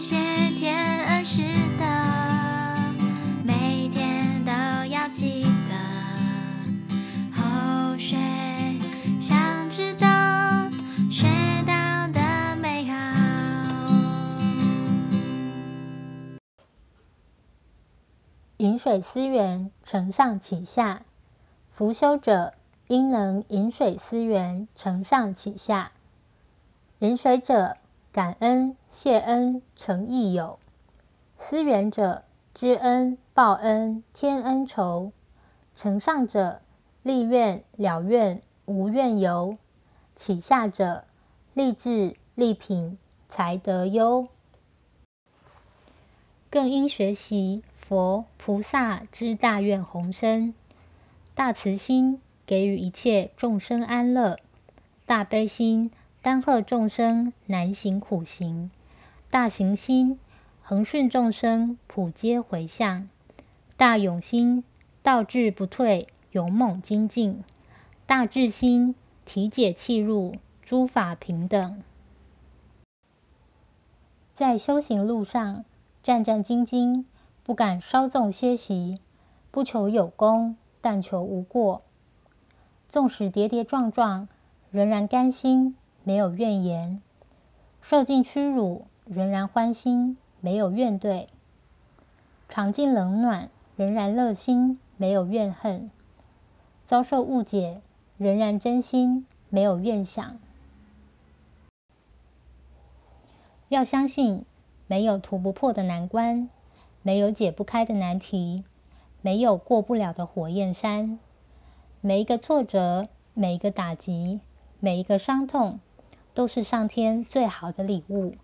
谢天恩师的，每天都要记得。后学想知道，学到的美好。饮水思源，承上启下。福修者，应能饮水思源，承上启下。饮水者，感恩谢恩，诚意有；思远者，知恩报恩，天恩酬；承上者，立愿了愿，无怨尤；启下者，立志力品，才得优。更应学习佛菩萨之大愿宏深。大慈心给予一切众生安乐，大悲心担荷众生难行苦行，大行心恒顺众生普皆回向，大勇心道志不退勇猛精进，大智心体解气入诸法平等。在修行路上战战兢兢，不敢稍纵歇息，不求有功。但求无过，纵使跌跌撞撞，仍然甘心，没有怨言；受尽屈辱，仍然欢心，没有怨怼；尝尽冷暖，仍然乐心，没有怨恨；遭受误解，仍然真心，没有怨想。要相信，没有突不破的难关，没有解不开的难题。没有过不了的火焰山，每一个挫折，每一个打击，每一个伤痛，都是上天最好的礼物。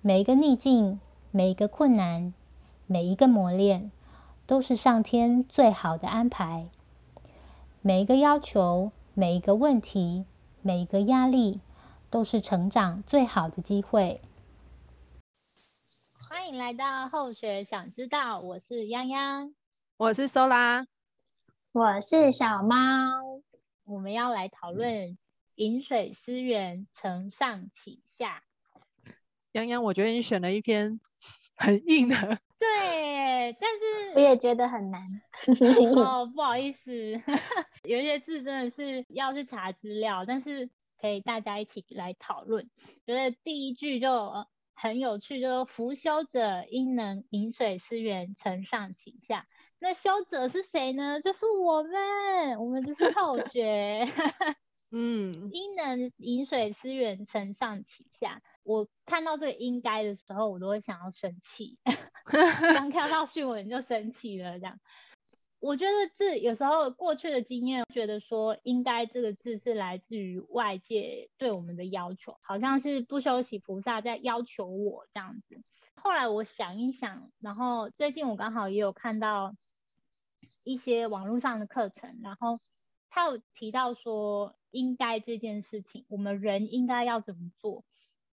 每一个逆境，每一个困难，每一个磨练，都是上天最好的安排。每一个要求，每一个问题，每一个压力，都是成长最好的机会。欢迎来到后学想知道，我是泱泱。我是 Sola，我是小猫，我们要来讨论饮水思源，承上启下。泱泱，我觉得你选了一篇 很硬的，对，但是我也觉得很难。哦，不好意思，有一些字真的是要去查资料，但是可以大家一起来讨论。觉得第一句就很有趣，就福修者应能饮水思源，承上启下。那修者是谁呢？就是我们，我们就是后学。嗯，应能饮水思源，承上启下。我看到这个应该的时候，我都会想要生气。刚看到序文就生气了，这样。我觉得这有时候过去的经验，觉得说应该这个字是来自于外界对我们的要求，好像是不修习菩萨在要求我这样子。后来我想一想，然后最近我刚好也有看到。一些网络上的课程，然后他有提到说，应该这件事情，我们人应该要怎么做？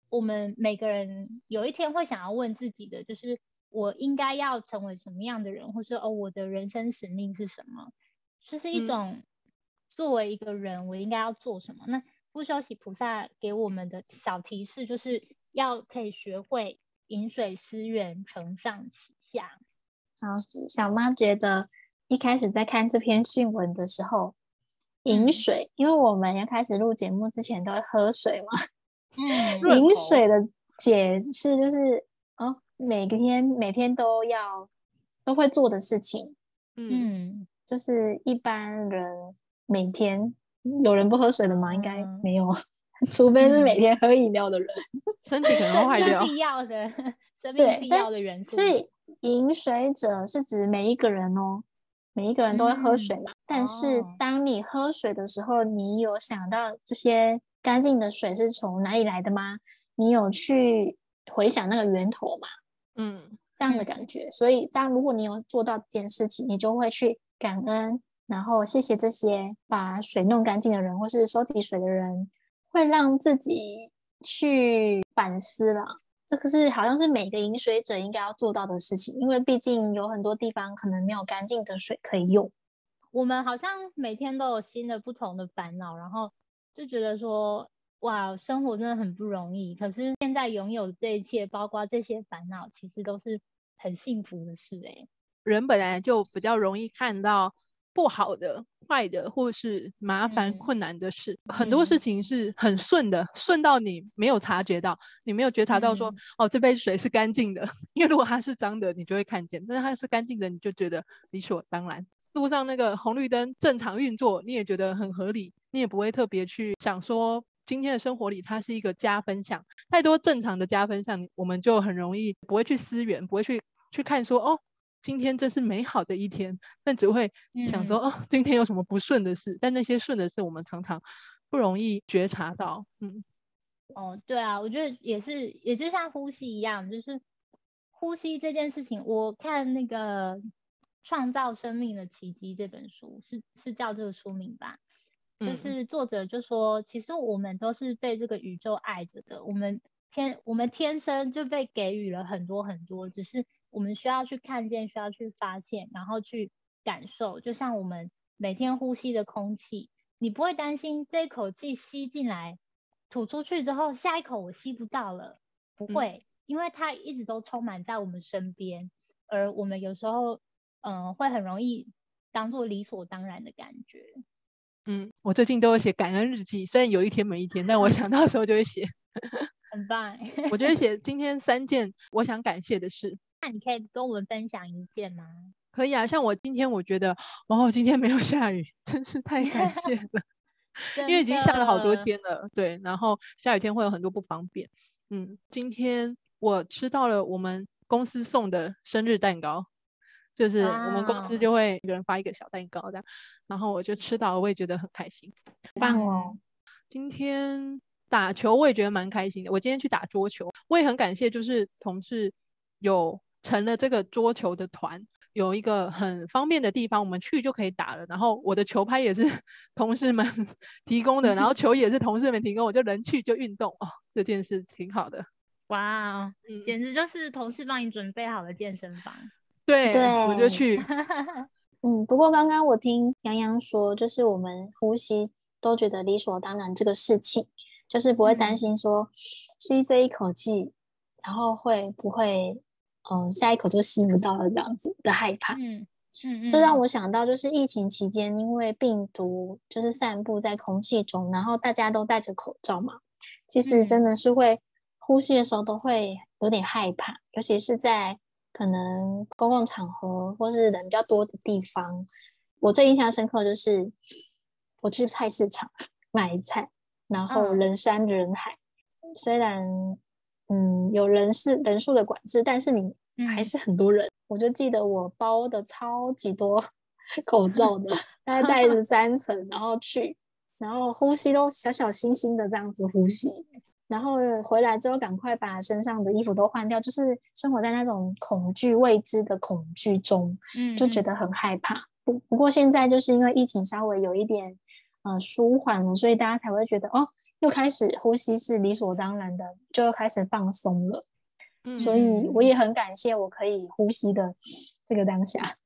我们每个人有一天会想要问自己的，就是我应该要成为什么样的人，或是哦，我的人生使命是什么？这是一种作为一个人，我应该要做什么？嗯、那不休息菩萨给我们的小提示，就是要可以学会饮水思源，承上启下。小小妈觉得。一开始在看这篇讯文的时候，饮水，因为我们要开始录节目之前都会喝水嘛。嗯，饮水的解释就是，哦，每个天每天都要都会做的事情。嗯，就是一般人每天有人不喝水的吗？应该没有，除非是每天喝饮料的人，身体可能会坏掉。必要的生命必要的元素。所以饮水者是指每一个人哦。每一个人都会喝水嘛，嗯、但是当你喝水的时候，你有想到这些干净的水是从哪里来的吗？你有去回想那个源头吗？嗯，这样的感觉。所以，当如果你有做到这件事情，你就会去感恩，然后谢谢这些把水弄干净的人，或是收集水的人，会让自己去反思了。这个是好像是每个饮水者应该要做到的事情，因为毕竟有很多地方可能没有干净的水可以用。我们好像每天都有新的不同的烦恼，然后就觉得说哇，生活真的很不容易。可是现在拥有这一切，包括这些烦恼，其实都是很幸福的事哎。人本来就比较容易看到不好的、坏的，或是麻烦、困难的事。嗯、很多事情是很顺的，顺到你没有察觉到，你没有觉察到说，嗯、哦，这杯水是干净的。因为如果它是脏的，你就会看见；但是它是干净的，你就觉得理所当然。路上那个红绿灯正常运作，你也觉得很合理，你也不会特别去想说，今天的生活里它是一个加分项。太多正常的加分项，我们就很容易不会去思源，不会去去看说，哦。今天真是美好的一天，但只会想说、嗯、哦，今天有什么不顺的事？但那些顺的事，我们常常不容易觉察到。嗯，哦，对啊，我觉得也是，也就像呼吸一样，就是呼吸这件事情。我看那个《创造生命的奇迹》这本书，是是叫这个书名吧？就是作者就说，其实我们都是被这个宇宙爱着的，我们天我们天生就被给予了很多很多，只是。我们需要去看见，需要去发现，然后去感受。就像我们每天呼吸的空气，你不会担心这一口气吸进来、吐出去之后，下一口我吸不到了，不会，嗯、因为它一直都充满在我们身边。而我们有时候，嗯、呃，会很容易当做理所当然的感觉。嗯，我最近都会写感恩日记，虽然有一天没一天，但我想到的时候就会写。很棒。我觉得写今天三件我想感谢的事。那你可以跟我们分享一件吗？可以啊，像我今天我觉得，哦，今天没有下雨，真是太感谢 了，因为已经下了好多天了，对，然后下雨天会有很多不方便。嗯，今天我吃到了我们公司送的生日蛋糕，就是我们公司就会一个人发一个小蛋糕这样，然后我就吃到了，我也觉得很开心，棒哦。今天打球我也觉得蛮开心的，我今天去打桌球，我也很感谢，就是同事有。成了这个桌球的团，有一个很方便的地方，我们去就可以打了。然后我的球拍也是 同事们 提供的，然后球也是同事们提供，我就人去就运动哦，这件事挺好的。哇，嗯，简直就是同事帮你准备好了健身房。对，对我就去。嗯，不过刚刚我听洋洋说，就是我们呼吸都觉得理所当然这个事情，就是不会担心说吸这一口气，然后会不会。嗯，下一口就吸不到了，这样子的害怕。嗯嗯，这让我想到，就是疫情期间，因为病毒就是散布在空气中，然后大家都戴着口罩嘛，其实真的是会呼吸的时候都会有点害怕，尤其是在可能公共场合或是人比较多的地方。我最印象深刻就是我去菜市场买菜，然后人山人海，虽然。嗯，有人是人数的管制，但是你还是很多人。嗯、我就记得我包的超级多 口罩的，大概带着三层，然后去，然后呼吸都小小心心的这样子呼吸，然后回来之后赶快把身上的衣服都换掉，就是生活在那种恐惧未知的恐惧中，嗯，就觉得很害怕。不不过现在就是因为疫情稍微有一点呃舒缓了，所以大家才会觉得哦。又开始呼吸是理所当然的，就开始放松了。嗯，所以我也很感谢我可以呼吸的这个当下。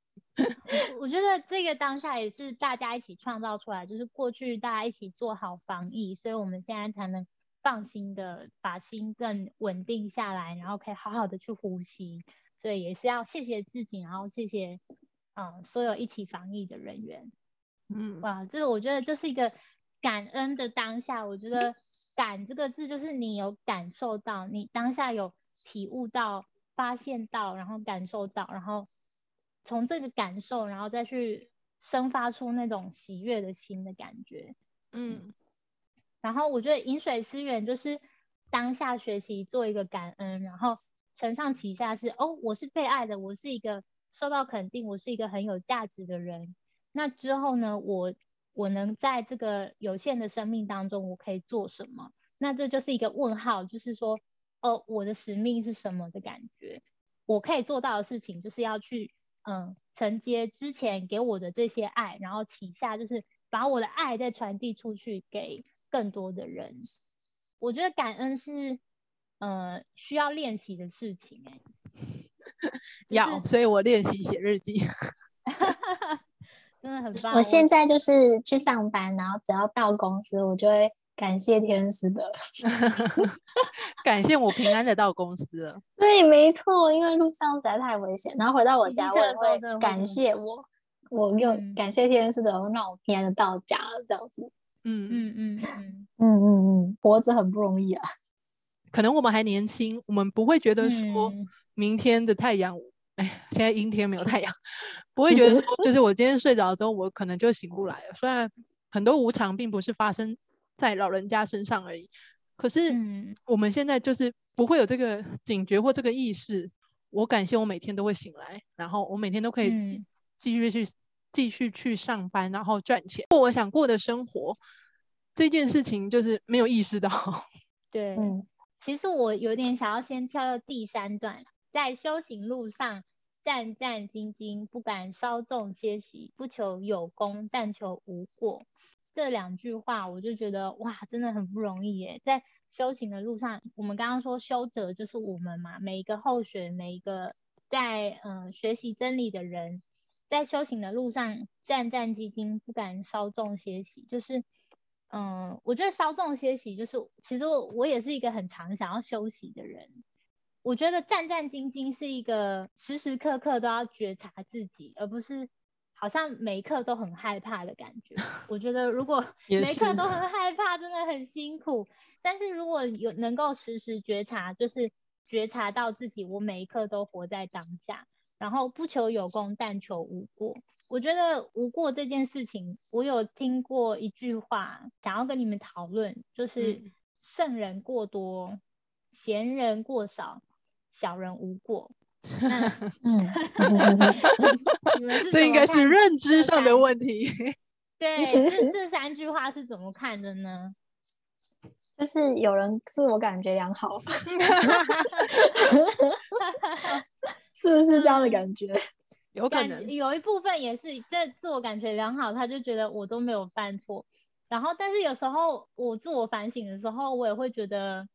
我觉得这个当下也是大家一起创造出来，就是过去大家一起做好防疫，所以我们现在才能放心的把心更稳定下来，然后可以好好的去呼吸。所以也是要谢谢自己，然后谢谢嗯所有一起防疫的人员。嗯，哇，这个我觉得就是一个。感恩的当下，我觉得“感”这个字就是你有感受到，你当下有体悟到、发现到，然后感受到，然后从这个感受，然后再去生发出那种喜悦的心的感觉。嗯，然后我觉得饮水思源就是当下学习做一个感恩，然后承上启下是哦，我是被爱的，我是一个受到肯定，我是一个很有价值的人。那之后呢，我。我能在这个有限的生命当中，我可以做什么？那这就是一个问号，就是说，哦，我的使命是什么的感觉？我可以做到的事情，就是要去，嗯，承接之前给我的这些爱，然后旗下，就是把我的爱再传递出去给更多的人。我觉得感恩是，呃，需要练习的事情，欸，哎，要，所以我练习写日记。真的很棒。我现在就是去上班，然后只要到公司，我就会感谢天使的 感谢我平安的到公司了。对，没错，因为路上实在太危险，然后回到我家，我也会感谢我，我又感谢天使的，让我平安的到家了，这样子。嗯嗯嗯嗯嗯嗯嗯，活着很不容易啊。可能我们还年轻，我们不会觉得说明天的太阳，哎、嗯，现在阴天没有太阳，不会觉得说，就是我今天睡着之后，我可能就醒不来了。虽然很多无常并不是发生在老人家身上而已，可是我们现在就是不会有这个警觉或这个意识。我感谢我每天都会醒来，然后我每天都可以继续去继续去上班，然后赚钱，过我想过的生活。这件事情就是没有意识到。对，嗯，其实我有点想要先跳到第三段，在修行路上战战兢兢，不敢稍纵歇息，不求有功，但求无过。这两句话，我就觉得哇，真的很不容易耶。在修行的路上，我们刚刚说修者就是我们嘛，每一个后学，每一个在嗯、学习真理的人，在修行的路上战战兢兢，不敢稍纵歇息，就是嗯，我觉得稍纵歇息，就是其实我我也是一个很常想要休息的人。我觉得战战兢兢是一个时时刻刻都要觉察自己，而不是。好像每一刻都很害怕的感觉。我觉得如果 每一刻都很害怕，真的很辛苦。但是如果有能够时时觉察，就是觉察到自己，我每一刻都活在当下，然后不求有功，但求无过。我觉得无过这件事情，我有听过一句话，想要跟你们讨论，就是圣人过多，贤人过少，小人无过。嗯，这应该是认知上的问题。对，这这三句话是怎么看的呢？就是有人自我感觉良好，是不是这样的感觉？有可能有一部分也是在自我感觉良好，他就觉得我都没有犯错。然后，但是有时候我自我反省的时候，我也会觉得，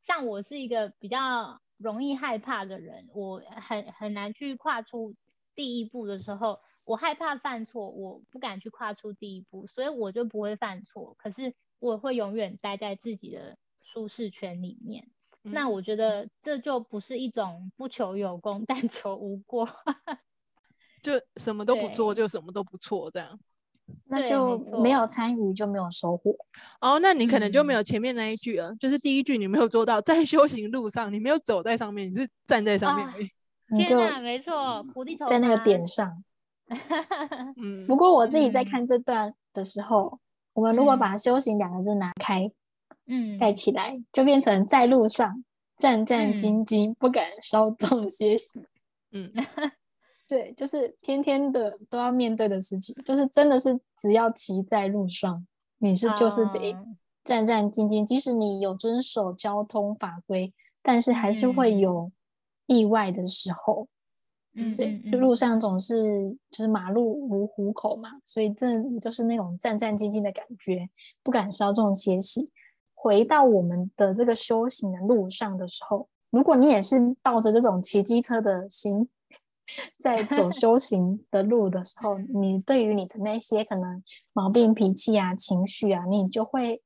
像我是一个比较。容易害怕的人，我很很难去跨出第一步的时候，我害怕犯错，我不敢去跨出第一步，所以我就不会犯错。可是我会永远待在自己的舒适圈里面。嗯、那我觉得这就不是一种不求有功，但求无过，就什么都不做，就什么都不错这样。那就没有参与就没有收获哦。那你可能就没有前面那一句了，嗯、就是第一句你没有做到，在修行路上你没有走在上面，你是站在上面而已。哦、你就没错，菩提头在那个点上。嗯。不过我自己在看这段的时候，嗯、我们如果把“修行”两个字拿开，嗯，盖起来，就变成在路上战战兢兢，嗯、不敢稍纵歇息。嗯。对，就是天天的都要面对的事情，就是真的是只要骑在路上，你是就是得战战兢兢，即使你有遵守交通法规，但是还是会有意外的时候。嗯，对，路上总是就是马路如虎口嘛，所以这就是那种战战兢兢的感觉，不敢稍纵歇息。回到我们的这个修行的路上的时候，如果你也是抱着这种骑机车的心。在走修行的路的时候，你对于你的那些可能毛病、脾气啊、情绪啊，你就会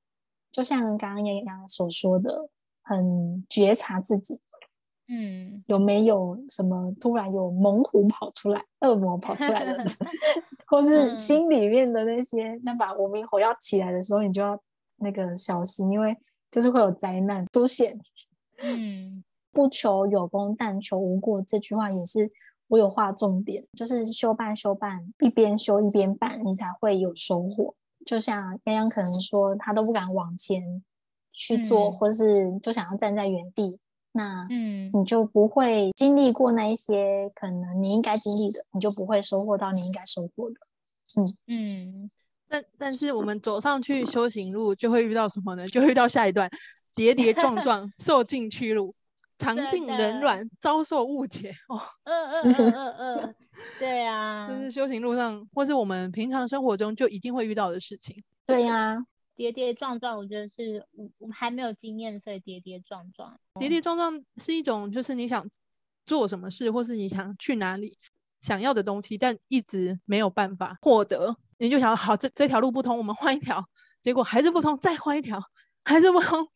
就像刚刚洋洋所说的，很觉察自己，嗯，有没有什么突然有猛虎跑出来、恶魔跑出来的，或是心里面的那些那把无名火要起来的时候，你就要那个小心，因为就是会有灾难出现。嗯，不求有功，但求无过，这句话也是。我有画重点，就是修办修办，一边修一边办，你才会有收获。就像洋洋可能说，他都不敢往前去做，嗯、或是就想要站在原地，那嗯，你就不会经历过那一些可能你应该经历的，你就不会收获到你应该收获的。嗯嗯，但但是我们走上去修行路，就会遇到什么呢？就会遇到下一段跌跌撞撞，受尽屈辱。尝尽冷暖，遭受误解哦。嗯嗯嗯嗯嗯，对啊，这是修行路上，或是我们平常生活中就一定会遇到的事情。对呀、啊，跌跌撞撞，我觉得是我我们还没有经验，所以跌跌撞撞。跌跌撞撞是一种，就是你想做什么事，或是你想去哪里，想要的东西，但一直没有办法获得，你就想好这这条路不通，我们换一条。结果还是不通，再换一条还是不通，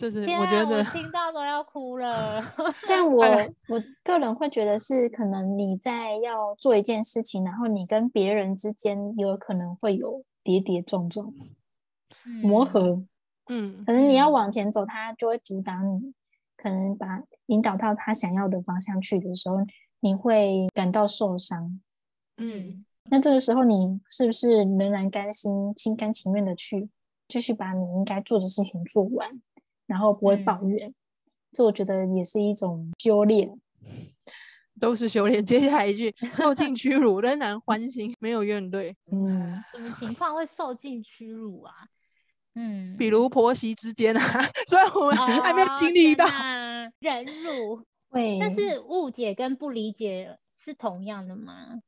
就是我觉得、啊、我听到都要哭了。但我我个人会觉得是可能你在要做一件事情，然后你跟别人之间有可能会有跌跌撞撞、磨合，嗯，可能你要往前走，他就会阻挡你，可能把引导到他想要的方向去的时候，你会感到受伤，嗯。那这个时候，你是不是仍然甘心、心甘情愿的去继续把你应该做的事情做完，然后不会抱怨？嗯、这我觉得也是一种修炼，都是修炼。接下来一句：受尽屈辱，仍然欢欣，没有怨怼。嗯，什么情况会受尽屈辱啊？嗯，比如婆媳之间啊，虽然我们还没有经历到、哦、忍辱，对，但是误解跟不理解是同样的吗？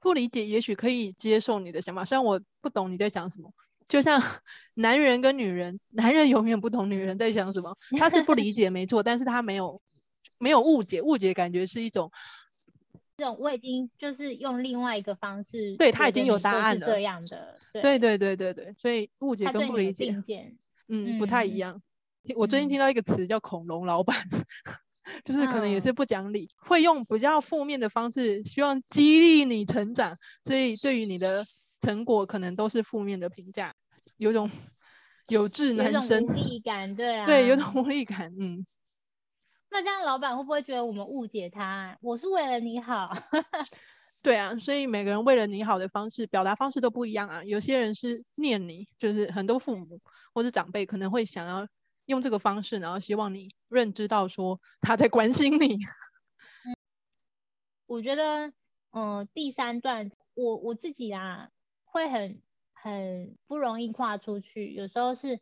不理解，也许可以接受你的想法。虽然我不懂你在想什么，就像 男人跟女人，男人永远不懂女人在想什么。他是不理解，没错，但是他没有没有误解，误解感觉是一种这种我已经就是用另外一个方式，对他已经有答案了，这样的，对对对对对，所以误解跟不理解，嗯，不太一样。嗯、我最近听到一个词叫“恐龙老板”。就是可能也是不讲理，嗯，会用比较负面的方式，希望激励你成长，所以对于你的成果可能都是负面的评价，有种 有志难伸，无力感，对啊，对，有种无力感，嗯。那这样老板会不会觉得我们误解他？我是为了你好。对啊，所以每个人为了你好的方式，表达方式都不一样啊。有些人是念你，就是很多父母或是长辈可能会想要。用这个方式，然后希望你认知到说他在关心你。嗯，我觉得，嗯、呃，第三段我我自己啊，会很很不容易跨出去。有时候是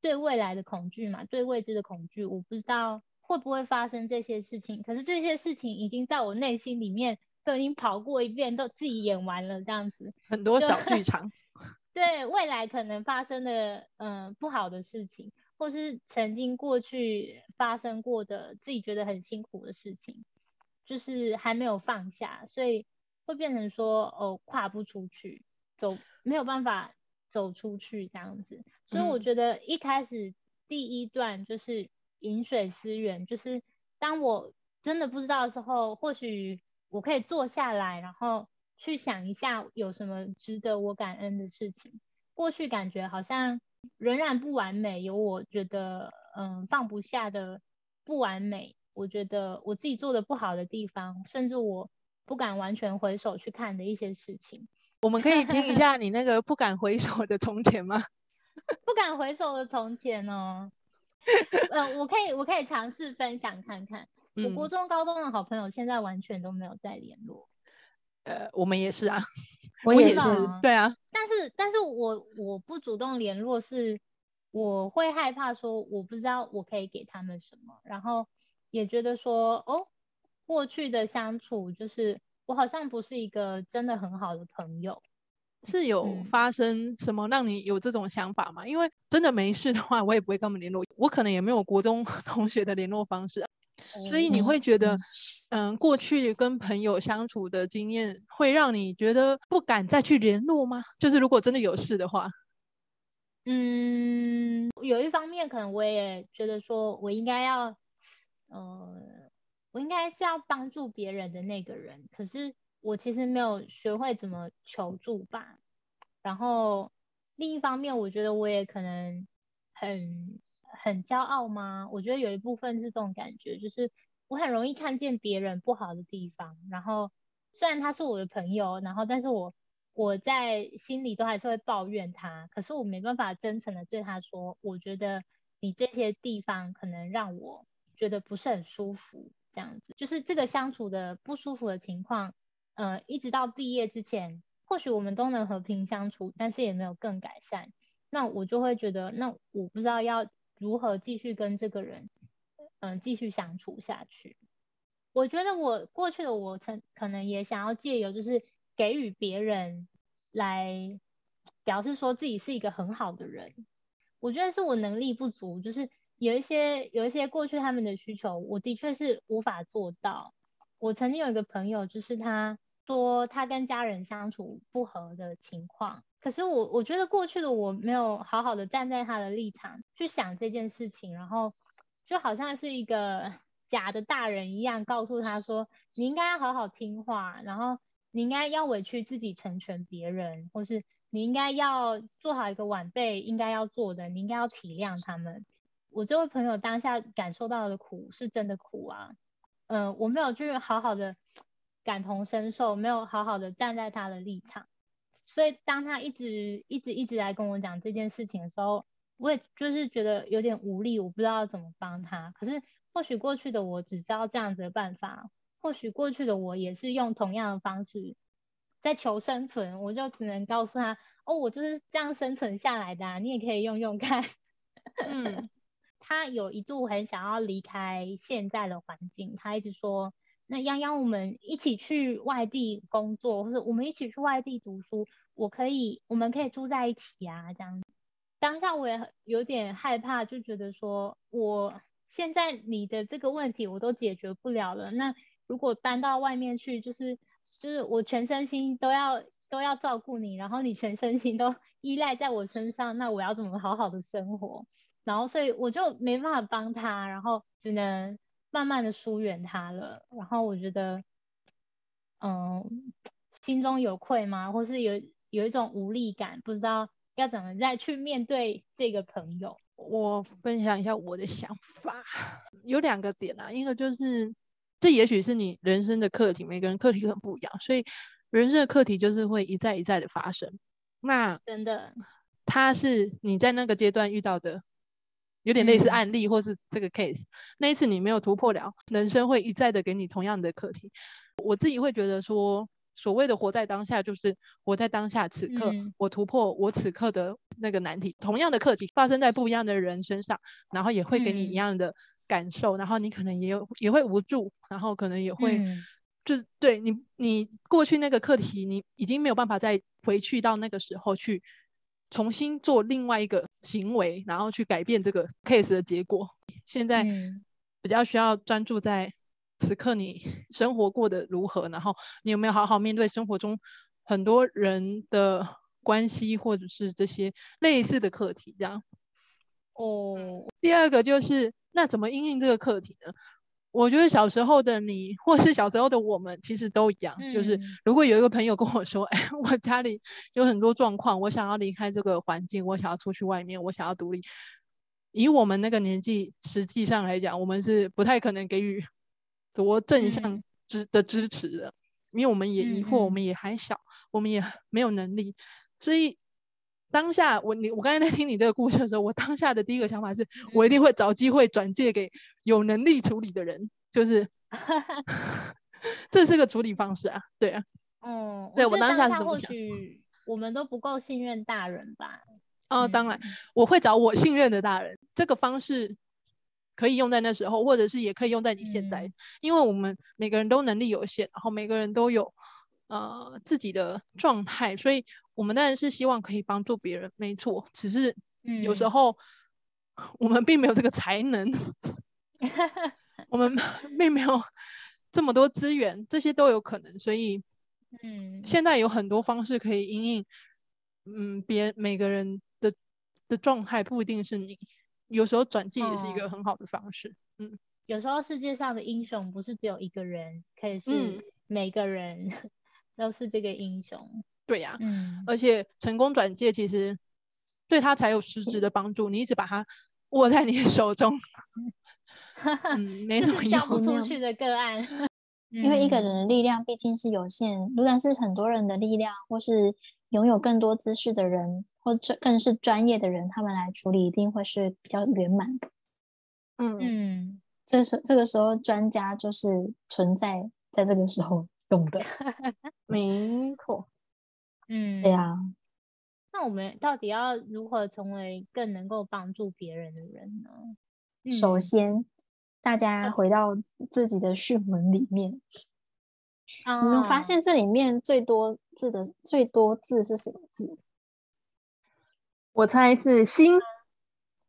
对未来的恐惧嘛，对未知的恐惧，我不知道会不会发生这些事情。可是这些事情已经在我内心里面都已经跑过一遍，都自己演完了这样子。很多小剧场。对未来可能发生的嗯、呃、不好的事情。或是曾经过去发生过的自己觉得很辛苦的事情，就是还没有放下，所以会变成说哦，跨不出去，走没有办法走出去这样子。所以我觉得一开始第一段就是饮水思源，就是当我真的不知道的时候，或许我可以坐下来，然后去想一下有什么值得我感恩的事情。过去感觉好像。仍然不完美，有我觉得嗯放不下的不完美，我觉得我自己做的不好的地方，甚至我不敢完全回首去看的一些事情。我们可以听一下你那个不敢回首的从前吗？不敢回首的从前哦，嗯、呃，我可以我可以尝试分享看看。我国中高中的好朋友现在完全都没有再联络。呃，我们也是啊。我也是，对啊。但是，但是我我不主动联络，是我会害怕说，我不知道我可以给他们什么，然后也觉得说，哦，过去的相处就是我好像不是一个真的很好的朋友。是有发生什么让你有这种想法吗？嗯。因为真的没事的话，我也不会跟他们联络，我可能也没有国中 同学的联络方式。所以你会觉得，嗯，过去跟朋友相处的经验会让你觉得不敢再去联络吗？就是如果真的有事的话，嗯，有一方面可能我也觉得说，我应该要，呃，我应该是要帮助别人的那个人，可是我其实没有学会怎么求助吧。然后另一方面，我觉得我也可能很。很骄傲吗？我觉得有一部分是这种感觉，就是我很容易看见别人不好的地方，然后虽然他是我的朋友，然后但是我我在心里都还是会抱怨他，可是我没办法真诚的对他说，我觉得你这些地方可能让我觉得不是很舒服，这样子，就是这个相处的不舒服的情况，呃，一直到毕业之前，或许我们都能和平相处，但是也没有更改善，那我就会觉得，那我不知道要。如何继续跟这个人，嗯、继续相处下去？我觉得我过去的我曾可能也想要借由就是给予别人来表示说自己是一个很好的人。我觉得是我能力不足，就是有一些有一些过去他们的需求，我的确是无法做到。我曾经有一个朋友，就是他说他跟家人相处不合的情况，可是我我觉得过去的我没有好好的站在他的立场去想这件事情，然后就好像是一个 假的大人一样，告诉他说你应该要好好听话，然后你应该要委屈自己成全别人，或是你应该要做好一个晚辈应该要做的，你应该要体谅他们。我这位朋友当下感受到的苦是真的苦啊，嗯、我没有去好好的感同身受，没有好好的站在他的立场。所以，当他一直一直一直来跟我讲这件事情的时候，我也就是觉得有点无力，我不知道怎么帮他。可是，或许过去的我只知道这样子的办法，或许过去的我也是用同样的方式在求生存，我就只能告诉他：哦，我就是这样生存下来的啊，你也可以用用看。嗯，他有一度很想要离开现在的环境，他一直说。那泱泱，我们一起去外地工作，或者我们一起去外地读书，我可以，我们可以住在一起啊，这样。当下我也有点害怕，就觉得说，我现在你的这个问题我都解决不了了。那如果搬到外面去，就是就是我全身心都要都要照顾你，然后你全身心都 依赖在我身上，那我要怎么好好的生活？然后所以我就没办法帮他，然后只能。慢慢的疏远他了，然后我觉得，嗯，心中有愧吗？或是有有一种无力感，不知道要怎么再去面对这个朋友。我分享一下我的想法，有两个点啊，一个就是这也许是你人生的课题，每个人课题很不一样，所以人生的课题就是会一再一再的发生。那真的，他是你在那个阶段遇到的。有点类似案例，或是这个 case，、嗯、那一次你没有突破了，人生会一再的给你同样的课题。我自己会觉得说，所谓的活在当下，就是活在当下此刻，嗯、我突破我此刻的那个难题。同样的课题发生在不一样的人身上，然后也会给你一样的感受，嗯、然后你可能也有也会无助，然后可能也会、嗯、就是对你你过去那个课题，你已经没有办法再回去到那个时候去。重新做另外一个行为，然后去改变这个 case 的结果。现在比较需要专注在此刻你生活过得如何，然后你有没有好好面对生活中很多人的关系，或者是这些类似的课题，这样。哦，第二个就是那怎么应应这个课题呢？我觉得小时候的你，或是小时候的我们，其实都一样。嗯、就是如果有一个朋友跟我说：“ 哎，我家里有很多状况，我想要离开这个环境，我想要出去外面，我想要独立。”以我们那个年纪，实际上来讲，我们是不太可能给予多正向支的支持的，嗯、因为我们也疑惑，我们也还小，我们也没有能力，所以。当下我你我刚才在听你这个故事的时候，我当下的第一个想法是，我一定会找机会转借给有能力处理的人，就是，这是个处理方式啊，对啊，嗯，对我当下是这么想。或许我们都不够信任大人吧？哦，当然，我会找我信任的大人。这个方式可以用在那时候，或者是也可以用在你现在，因为我们每个人都能力有限，然后每个人都有呃自己的状态，所以。我们当然是希望可以帮助别人，没错。只是有时候我们并没有这个才能，我们并没有这么多资源，这些都有可能。所以，嗯，现在有很多方式可以因应，嗯，别每个人的的状态不一定是你，有时候转寄也是一个很好的方式。哦、嗯，有时候世界上的英雄不是只有一个人，可以是每个人。嗯都是这个英雄，对呀、啊，嗯，而且成功转介其实对他才有实质的帮助。你一直把他握在你的手中，嗯，没什么不出去的个案，因为一个人的力量毕竟是有限，如果是很多人的力量，或是拥有更多知识的人，或者更是专业的人，他们来处理一定会是比较圆满的。嗯嗯，这时这个时候专家就是存在在这个时候。懂的，没错。嗯，对呀。那我们到底要如何成为更能够帮助别人的人呢？嗯、首先，大家回到自己的讯文里面，嗯、你们发现这里面最多字的最多字是什么字？我猜是心。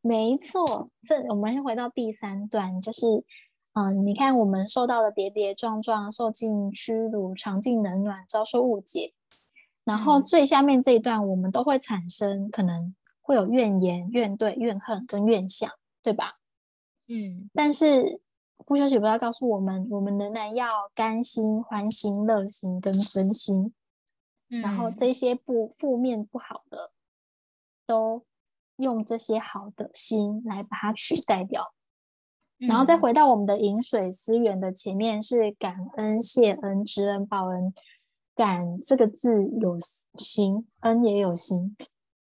没错，这我们先回到第三段，就是。嗯，你看，我们受到的跌跌撞撞，受尽屈辱，尝尽冷暖，遭受误解。然后最下面这一段，我们都会产生可能会有怨言、怨怼、怨恨跟怨想，对吧？嗯，但是不休息不要告诉我们，我们仍然要甘心、欢心、乐心跟真心。嗯、然后这些不负面不好的，都用这些好的心来把它取代掉。然后再回到我们的饮水思源的前面，是感恩、谢恩、知恩、报恩。感这个字有心，恩也有心。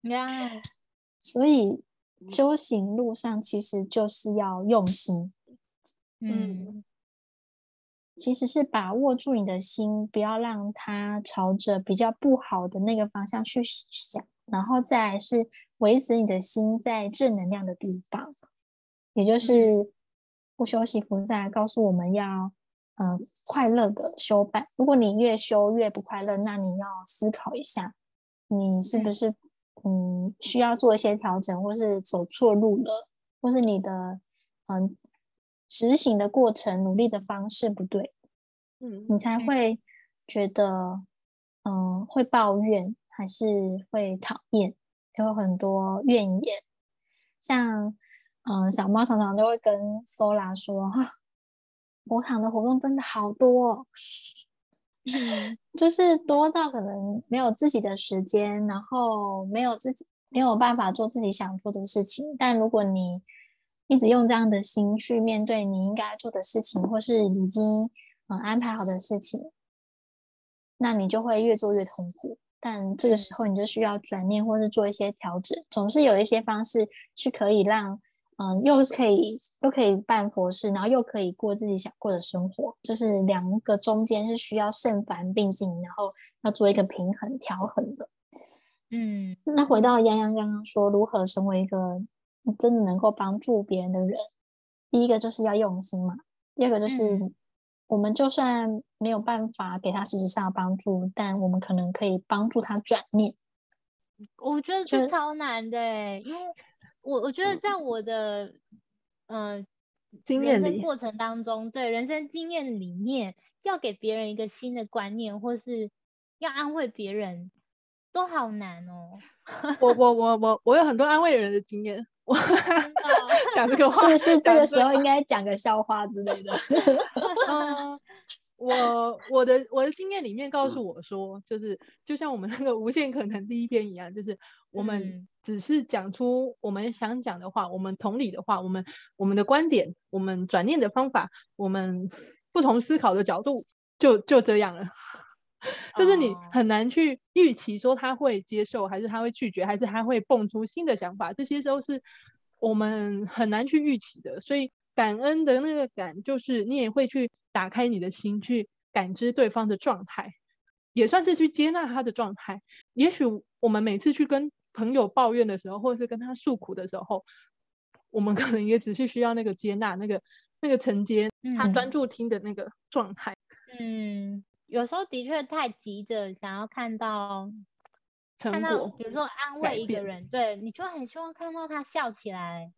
Yeah. 所以修行路上其实就是要用心。嗯，其实是把握住你的心，不要让它朝着比较不好的那个方向去想，然后再来是维持你的心在正能量的地方，也就是。不休息菩萨告诉我们要，嗯、呃，快乐的修办。如果你越修越不快乐，那你要思考一下，你是不是嗯需要做一些调整，或是走错路了，或是你的嗯执行的过程、努力的方式不对，嗯，你才会觉得嗯会抱怨，还是会讨厌，有很多怨言，像。嗯，小猫常常就会跟 Sola 说：“哈，佛堂的活动真的好多哦，就是多到可能没有自己的时间，然后没有自己没有办法做自己想做的事情。但如果你一直用这样的心去面对你应该做的事情，或是已经嗯安排好的事情，那你就会越做越痛苦。但这个时候你就需要转念，或是做一些调整，总是有一些方式去可以让。”嗯，又可以又可以办佛事，然后又可以过自己想过的生活，就是两个中间是需要慎凡并进，然后要做一个平衡调衡的。嗯，那回到洋洋刚刚说，如何成为一个真的能够帮助别人的人，第一个就是要用心嘛，第二个就是、嗯、我们就算没有办法给他实质上的帮助，但我们可能可以帮助他转念。我觉得这超难的、欸，因为。我我觉得在我的嗯、呃、经验里过程当中，对人生经验里面，要给别人一个新的观念，或是要安慰别人，都好难哦。我我我 我我有很多安慰人的经验，我讲这个话是不是这个时候应该讲个笑话之类的？嗯我我的我的经验里面告诉我说，就是就像我们那个无限可能第一篇一样，就是我们只是讲出我们想讲的话，我们同理的话，我们我们的观点，我们转念的方法，我们不同思考的角度，就就这样了。就是你很难去预期说他会接受，还是他会拒绝，还是他会蹦出新的想法，这些都是我们很难去预期的。所以感恩的那个感，就是你也会去。打开你的心，去感知对方的状态，也算是去接纳他的状态。也许我们每次去跟朋友抱怨的时候，或者是跟他诉苦的时候，我们可能也只是需要那个接纳，那个那个承接他专注听的那个状态。嗯，有时候的确太急着想要看到看到比如说安慰一个人，对，你就很希望看到他笑起来。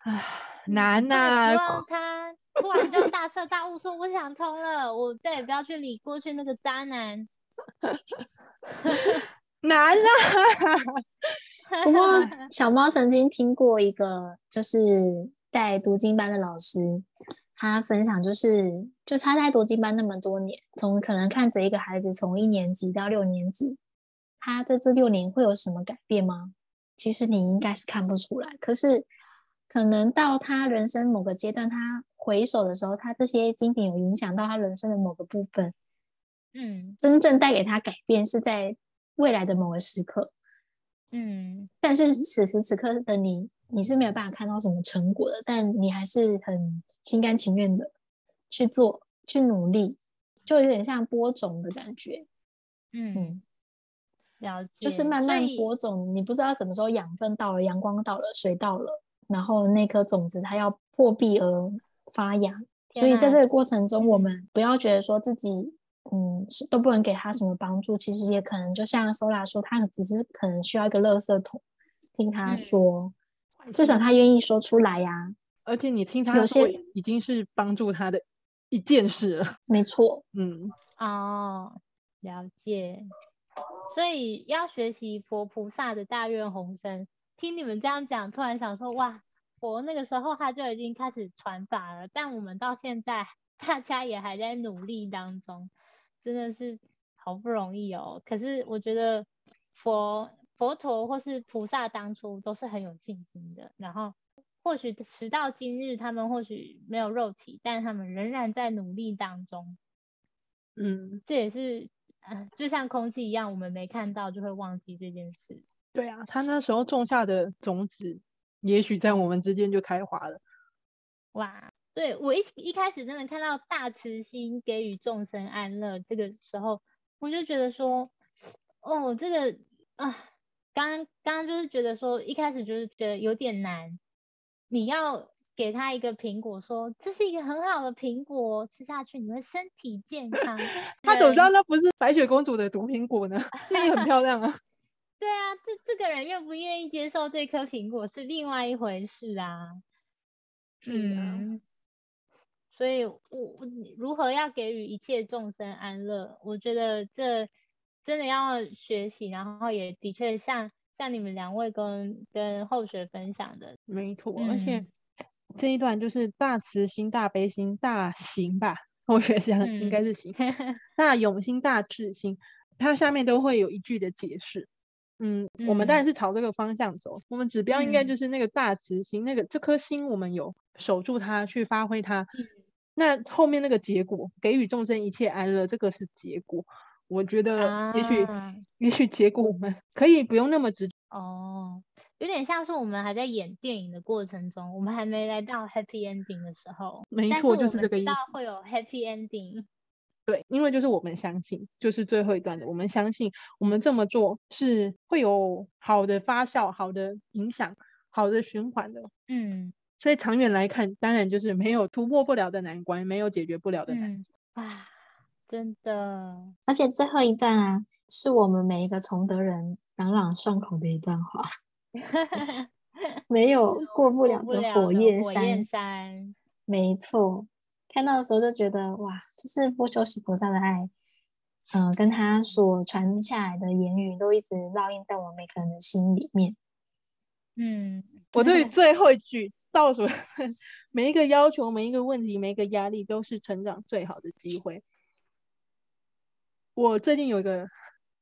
唉，难呐、啊！希望他突然就大彻大悟，说我想通了，我再也不要去理过去那个渣男。难啊！不过小猫曾经听过一个，就是带读经班的老师，他分享就是，就他在读经班那么多年，从可能看着一个孩子从一年级到六年级，他在这六年会有什么改变吗？其实你应该是看不出来，可是。可能到他人生某个阶段，他回首的时候，他这些经典有影响到他人生的某个部分。嗯，真正带给他改变是在未来的某个时刻。嗯，但是此时此刻的你，你是没有办法看到什么成果的，但你还是很心甘情愿的去做、去努力，就有点像播种的感觉。嗯，嗯，了解，就是慢慢播种，你不知道什么时候养分到了，阳光到了，水到了。然后那颗种子它要破壁而发芽，所以在这个过程中，我们不要觉得说自己嗯都不能给他什么帮助，其实也可能就像 Sola 说，他只是可能需要一个垃圾桶，听他说，嗯、至少他愿意说出来呀、啊。而且你听他说，有些已经是帮助他的一件事了。没错，嗯，哦，了解。所以要学习佛菩萨的大愿宏深。听你们这样讲，突然想说，哇，佛那个时候他就已经开始传法了，但我们到现在 大家也还在努力当中，真的是好不容易哦。可是我觉得佛佛陀或是菩萨当初都是很有信心的，然后或许时到今日，他们或许没有肉体，但他们仍然在努力当中。嗯，这也是，嗯，就像空气一样，我们没看到就会忘记这件事。对啊，他那时候种下的种子，也许在我们之间就开花了。哇，对，我一一开始真的看到大慈心给予众生安乐这个时候，我就觉得说，哦，这个啊，刚刚刚就是觉得说，一开始就是觉得有点难，你要给他一个苹果说，说这是一个很好的苹果，吃下去你会身体健康。他怎么知道那不是白雪公主的毒苹果呢？那也很漂亮啊。对啊，这这个人愿不愿意接受这颗苹果是另外一回事啊。嗯，所以我我如何要给予一切众生安乐？我觉得这真的要学习，然后也的确像像你们两位跟跟后学分享的，没错。嗯、而且这一段就是大慈心、大悲心、大行吧，后学想应该是行，嗯、大勇心、大智心，它下面都会有一句的解释。嗯，我们当然是朝这个方向走。嗯、我们指标应该就是那个大慈心，嗯、那个这颗心我们有守住它，去发挥它。嗯、那后面那个结果，给予众生一切安乐，这个是结果。我觉得也许，啊、也许结果我们可以不用那么直。哦，有点像是我们还在演电影的过程中，我们还没来到 happy ending 的时候。没错，就是这个意思。会有 happy ending。对，因为就是我们相信，就是最后一段的，我们相信我们这么做是会有好的发酵、好的影响、好的循环的。嗯，所以长远来看，当然就是没有突破不了的难关，没有解决不了的难关。哇、嗯，真的！而且最后一段啊，是我们每一个崇德人朗朗上口的一段话，没有过不了的火焰山，火焰山没错。看到的时候就觉得哇，就是不修习菩萨的爱，嗯、呃，跟他所传下来的言语都一直烙印在我们每个人的心里面。嗯，我对最后一句倒数，每一个要求、每一个问题、每一个压力，都是成长最好的机会。我最近有一个。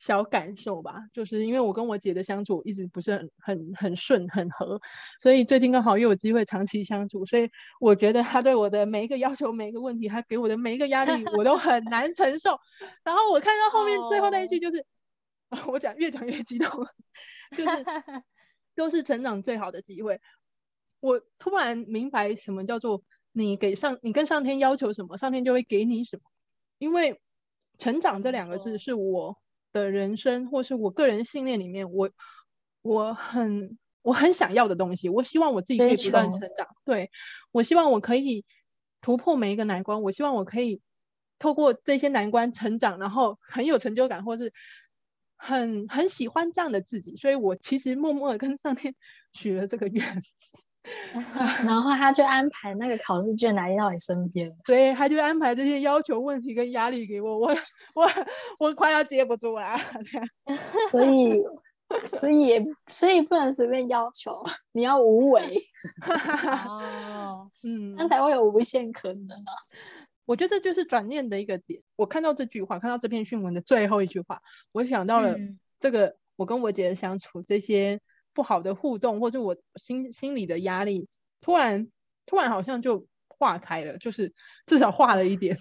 小感受吧，就是因为我跟我姐的相处一直不是很很很顺很和，所以最近刚好又有机会长期相处，所以我觉得她对我的每一个要求、每一个问题，她给我的每一个压力，我都很难承受。然后我看到后面最后那一句，就是、oh. 我讲越讲越激动，就是 都是成长最好的机会。我突然明白什么叫做你给上你跟上天要求什么，上天就会给你什么，因为成长这两个字是我。的人生，或是我个人信念里面，我我很我很想要的东西，我希望我自己可以不断成长。对，我希望我可以突破每一个难关，我希望我可以透过这些难关成长，然后很有成就感，或是很很喜欢这样的自己。所以我其实默默的跟上天 许了这个愿。然后他就安排那个考试卷来到你身边，对，他就安排这些要求、问题跟压力给我，我我我快要接不住了，所以所以所以不能随便要求，你要无为，哦，嗯，那才会有无限可能呢。我觉得这就是转念的一个点。我看到这句话，看到这篇讯文的最后一句话，我想到了这个，嗯、我跟我姐的相处这些。不好的互动，或者我心心里的压力，突然突然好像就化开了，就是至少化了一点。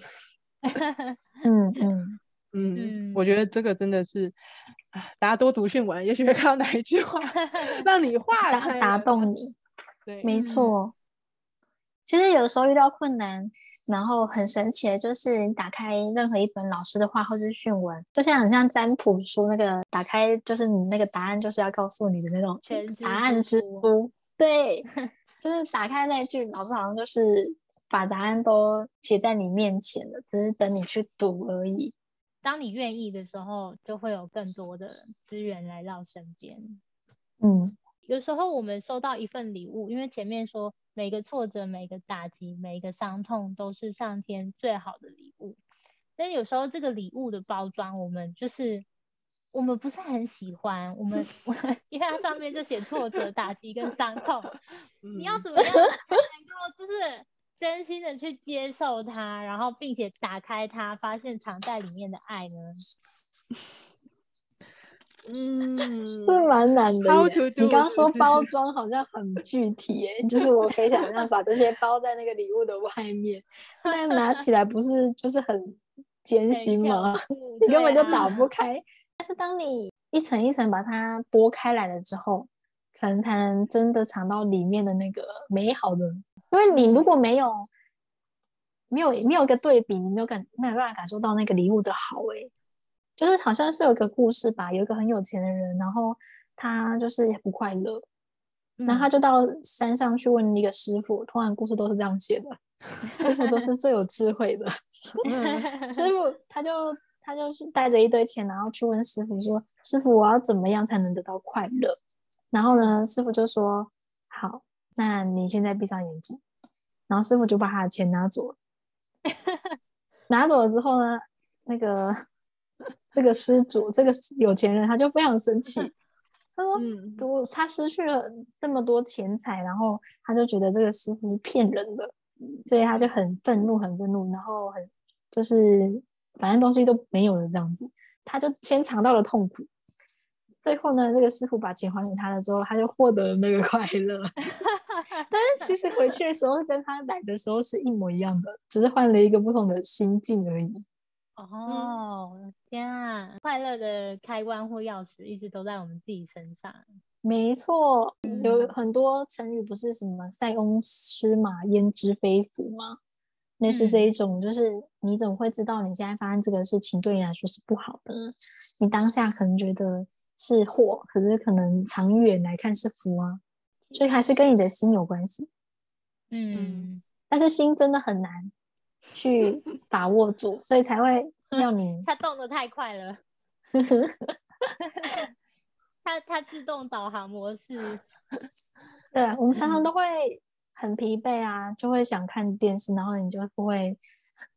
嗯嗯 嗯，我觉得这个真的是，大家多读训文，也许会看到哪一句话 让你化开，打动你。对，没错。其实有时候遇到困难。然后很神奇的就是，你打开任何一本老师的话或是训文，就像很像占卜书那个打开，就是你那个答案就是要告诉你的那种答案之书。对 就是打开那句，老师好像就是把答案都写在你面前了，只是等你去读而已。当你愿意的时候，就会有更多的资源来到身边。嗯，有时候我们收到一份礼物，因为前面说。每个挫折、每个打击、每一个伤痛，都是上天最好的礼物。但有时候这个礼物的包装，我们就是我们不是很喜欢，我们我 因为它上面就写挫折、打击跟伤痛，你要怎么样才能够就是真心的去接受它，然后并且打开它，发现藏在里面的爱呢？嗯，是蛮难的。你刚刚说包装好像很具体，哎，就是我可以想象把这些包在那个礼物的外面，那拿起来不是就是很艰辛吗？你根本就打不开。但是当你一层一层把它剥开来了之后，可能才能真的尝到里面的那个美好的。因为你如果没有没有没有一个对比，你没有感没有办法感受到那个礼物的好，哎，就是好像是有一个故事吧，有一个很有钱的人，然后他就是也不快乐，然后他就到山上去问一个师傅，通常故事都是这样写的，师傅都是最有智慧的，师傅他就。他就是带着一堆钱，然后去问师傅说：“师傅，我要怎么样才能得到快乐？”然后呢，师傅就说：“好，那你现在闭上眼睛。”然后师傅就把他的钱拿走了。拿走了之后呢，那个这个失主，这个有钱人，他就非常生气。他说：“嗯，他失去了这么多钱财，然后他就觉得这个师傅是骗人的，所以他就很愤怒，很愤怒，然后很就是。”反正东西都没有了，这样子，他就先尝到了痛苦。最后呢，这个师傅把钱还给他了之后，他就获得了那个快乐。但是其实回去的时候跟他来的时候是一模一样的，只是换了一个不同的心境而已。哦，嗯、天啊！快乐的开关或钥匙一直都在我们自己身上。没错，有很多成语不是什么“塞翁失马，焉知非福”吗？类似这一种，就是你怎么会知道你现在发生这个事情对你来说是不好的？你当下可能觉得是祸，可是可能长远来看是福啊。所以还是跟你的心有关系。嗯，但是心真的很难去把握住，所以才会让你。它动得太快了。它它自动导航模式。对啊，我们常常都会。很疲惫啊，就会想看电视，然后你就不会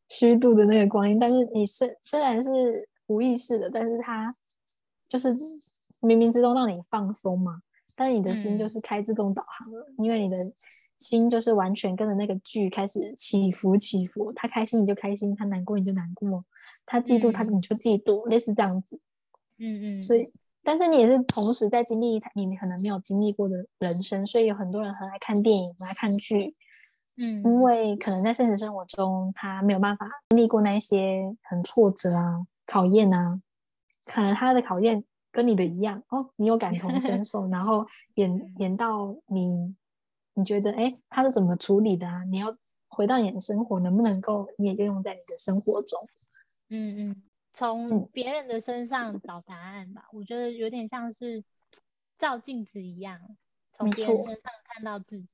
虚度的那个光阴。但是你虽虽然是无意识的，但是它就是冥冥之中让你放松嘛。但是你的心就是开自动导航了，嗯、因为你的心就是完全跟着那个剧开始起伏起伏。他开心你就开心，他难过你就难过，他嫉妒他你就嫉妒，嗯、类似这样子。嗯嗯，所以。但是你也是同时在经历你可能没有经历过的人生，所以有很多人很爱看电影，很爱看剧，嗯，因为可能在现实生活中他没有办法经历过那些很挫折啊、考验啊，可能他的考验跟你的一样哦，你有感同身受，然后演演到你，你觉得哎，他是怎么处理的啊？你要回到你的生活，能不能够你也运用在你的生活中？嗯嗯。从别人的身上找答案吧，嗯、我觉得有点像是照镜子一样，从别人身上看到自己。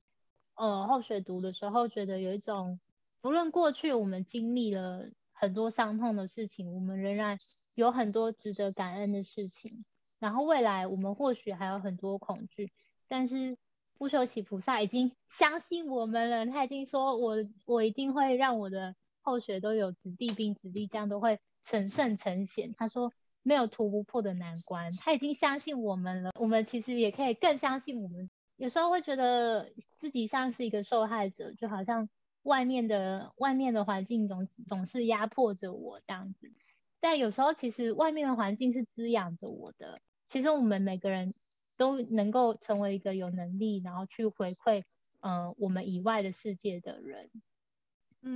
错呃，后学读的时候，觉得有一种，不论过去我们经历了很多伤痛的事情，我们仍然有很多值得感恩的事情。然后未来我们或许还有很多恐惧，但是不修习菩萨已经相信我们了，他已经说我我一定会让我的后学都有子弟兵，子弟将都会。成圣成贤，他说没有突不破的难关，他已经相信我们了。我们其实也可以更相信我们。有时候会觉得自己像是一个受害者，就好像外面的外面的环境总总是压迫着我这样子。但有时候其实外面的环境是滋养着我的。其实我们每个人都能够成为一个有能力，然后去回馈嗯、呃、我们以外的世界的人。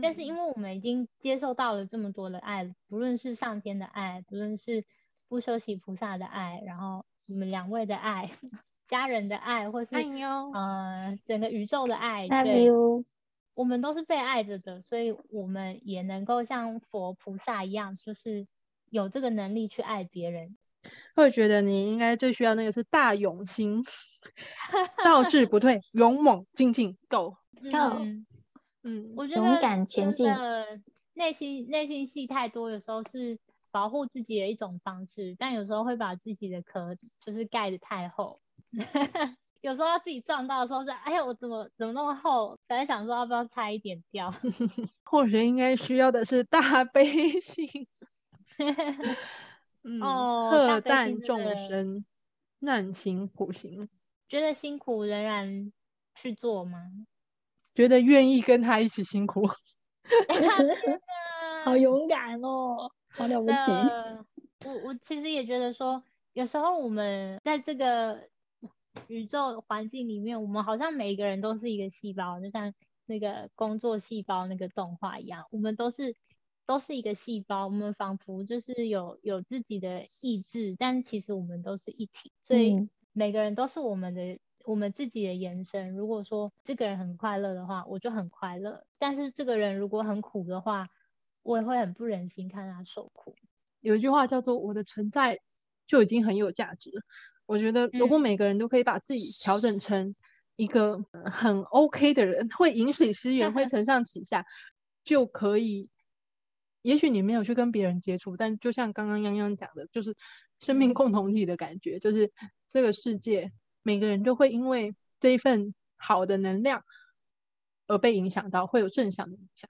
但是因为我们已经接受到了这么多的爱，不论是上天的爱，不论是不休息菩萨的爱，然后你们两位的爱，家人的爱，或是嗯、呃、整个宇宙的爱，对，我们都是被爱着的，所以我们也能够像佛菩萨一样，就是有这个能力去爱别人。会觉得你应该最需要那个是大勇心，倒置不退，勇猛精进，Go Go。嗯，我觉得勇敢前进，内心内心戏太多，有时候是保护自己的一种方式，但有时候会把自己的壳就是盖得太厚。有时候要自己撞到的时候，是哎呀，我怎么怎么那么厚？本来想说要不要拆一点掉。或许应该需要的是大悲心。嗯，哦，荷担众生，难行苦行。觉得辛苦仍然去做吗？觉得愿意跟他一起辛苦。好勇敢哦，好了不起。我我其实也觉得说，有时候我们在这个宇宙环境里面，我们好像每一个人都是一个细胞，就像那个工作细胞那个动画一样，我们都是都是一个细胞，我们仿佛就是有有自己的意志，但其实我们都是一体，所以每个人都是我们的我们自己的延伸。如果说这个人很快乐的话，我就很快乐；但是这个人如果很苦的话，我也会很不忍心看他受苦。有一句话叫做“我的存在就已经很有价值”。我觉得如果每个人都可以把自己调整成一个很 OK 的人，会饮水思源，会 承上启下，就可以。也许你没有去跟别人接触，但就像刚刚泱泱讲的，就是生命共同体的感觉，就是这个世界每个人都会因为这一份好的能量而被影响到，会有正向的影响。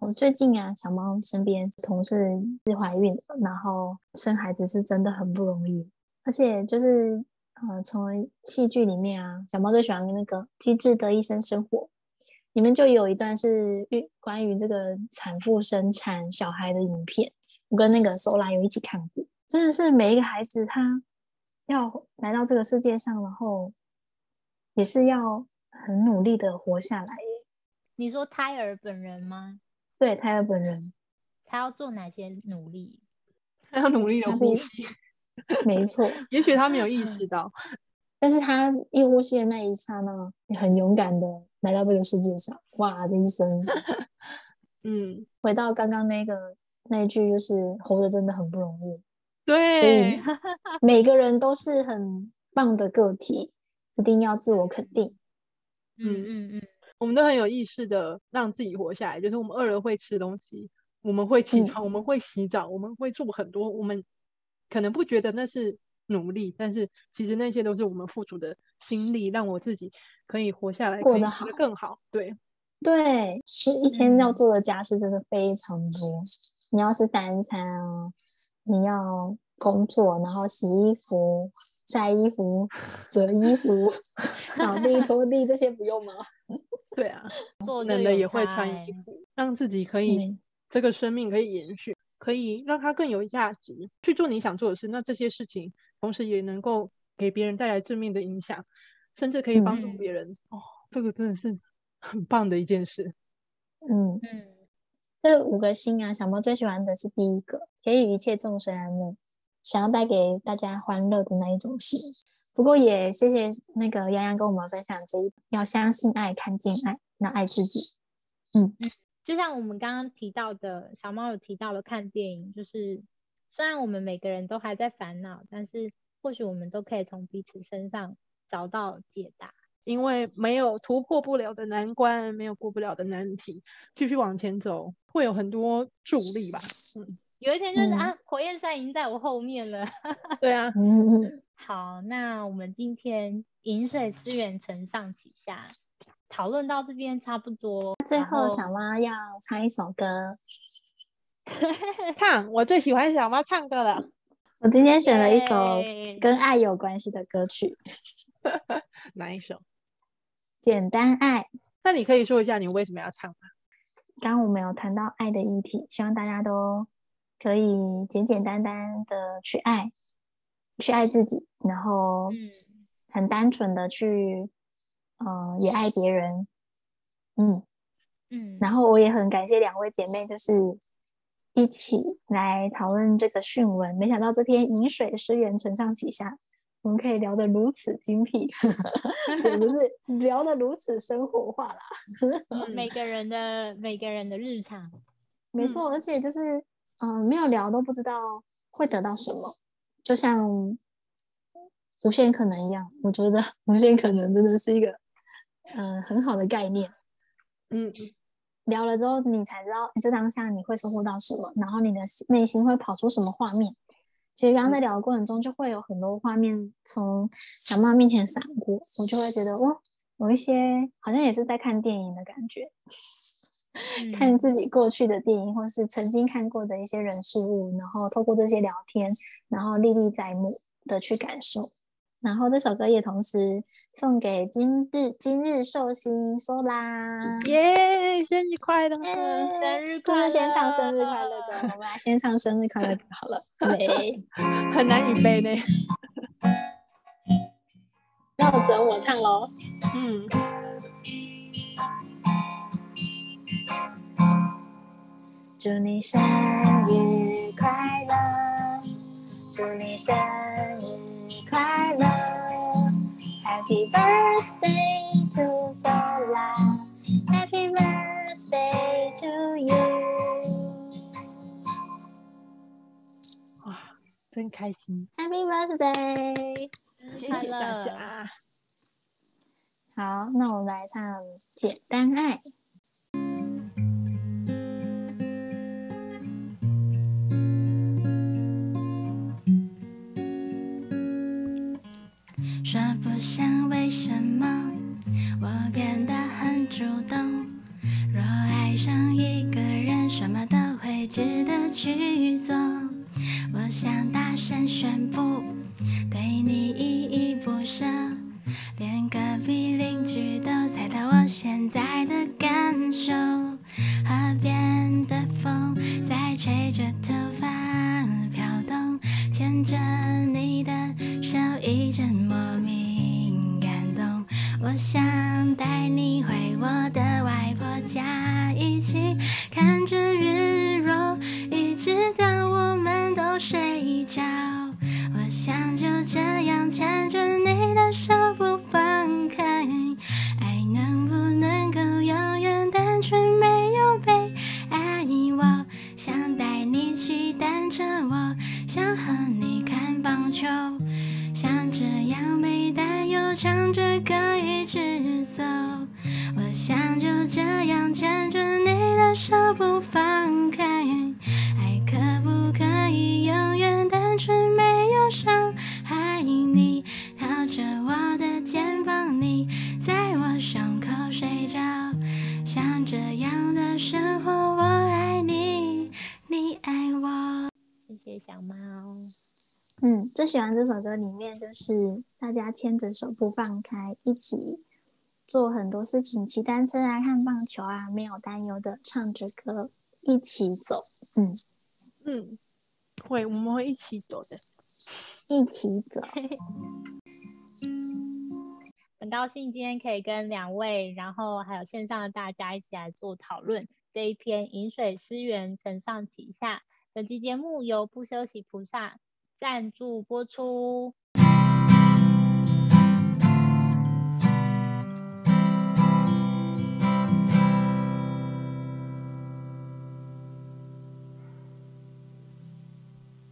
我最近啊，小猫身边同事是怀孕，然后生孩子是真的很不容易，而且就是呃，从戏剧里面啊，小猫最喜欢的那个《机智的医生生活》里面就有一段是关于这个产妇生产小孩的影片，我跟那个 Sola 有一起看过，真的是每一个孩子他要来到这个世界上，然后也是要很努力的活下来。你说胎儿本人吗？对，胎儿本人，他要做哪些努力？他要努力的呼吸，没错。也许他没有意识到，但是他一呼吸的那一刹那，很勇敢的来到这个世界上。哇的一声，嗯，回到刚刚那个那一句，就是活着真的很不容易。对，所以 每个人都是很棒的个体，一定要自我肯定。嗯嗯嗯。我们都很有意识的让自己活下来，就是我们饿了会吃东西，我们会起床，嗯、我们会洗澡，我们会做很多，我们可能不觉得那是努力，但是其实那些都是我们付出的心力，让我自己可以活下来，过得好，更好。对对，一天要做的家事真的非常多，嗯、你要吃三餐啊，你要工作，然后洗衣服。晒衣服、折衣服、扫地、拖地，这些不用吗？对啊，做冷的也会穿衣服，让自己可以、嗯、这个生命可以延续，可以让它更有价值，去做你想做的事。那这些事情同时也能够给别人带来正面的影响，甚至可以帮助别人。嗯、哦，这个真的是很棒的一件事。嗯嗯，这五个心啊，小猫最喜欢的是第一个，给予一切众生安乐。想要带给大家欢乐的那一种心，不过也谢谢那个洋洋跟我们分享这一要相信爱，看见爱，那爱自己。嗯，就像我们刚刚提到的，小猫有提到的看电影，就是虽然我们每个人都还在烦恼，但是或许我们都可以从彼此身上找到解答，因为没有突破不了的难关，没有过不了的难题，继续往前走会有很多助力吧。嗯。有一天就是、嗯、啊，火焰山已经在我后面了。对啊，好，那我们今天饮水思源，承上启下，讨论到这边差不多。最后，小猫要唱一首歌，唱我最喜欢小猫唱歌了。我今天选了一首跟爱有关系的歌曲，哪一首？简单爱。那你可以说一下你为什么要唱吗？刚刚我们有谈到爱的议题，希望大家都。可以简简单单的去爱，去爱自己，然后很单纯的去，嗯、呃，也爱别人，嗯嗯，然后我也很感谢两位姐妹，就是一起来讨论这个讯文。没想到这篇饮水思源，承上启下，我们可以聊得如此精辟，也不是聊得如此生活化啦。每个人的每个人的日常，没错，而且就是。嗯、呃，没有聊都不知道会得到什么，就像无限可能一样。我觉得无限可能真的是一个嗯、呃、很好的概念。嗯，聊了之后你才知道，这当下你会收获到什么，然后你的内心会跑出什么画面。其实刚刚在聊的过程中，就会有很多画面从小猫面前闪过，我就会觉得哇，有一些好像也是在看电影的感觉。看自己过去的电影，或是曾经看过的一些人事物，然后透过这些聊天，然后历历在目的去感受。然后这首歌也同时送给今日今日寿星说啦，耶，生日快乐，生日快乐，先唱生日快乐歌，我们来先唱生日快乐歌好了，对，很难以背呢。那我只有我唱喽，嗯。祝你生日快乐，祝你生日快乐 ，Happy birthday to Sola，Happy birthday to you。哇，真开心！Happy birthday，谢谢大家。好，那我们来唱《简单爱》。 什么我变得很主动。若爱上一个人，什么都会值得去做。我想大声宣布，对你依依不舍，连隔壁邻居都猜到我现在的感睡这首歌里面就是大家牵着手不放开，一起做很多事情，骑单车啊，看棒球啊，没有担忧的唱着歌一起走。嗯嗯，会，我们会一起走的，一起走。很高兴今天可以跟两位，然后还有线上的大家一起来做讨论这一篇《饮水思源，承上启下》。本期节目由不休息菩萨赞助播出。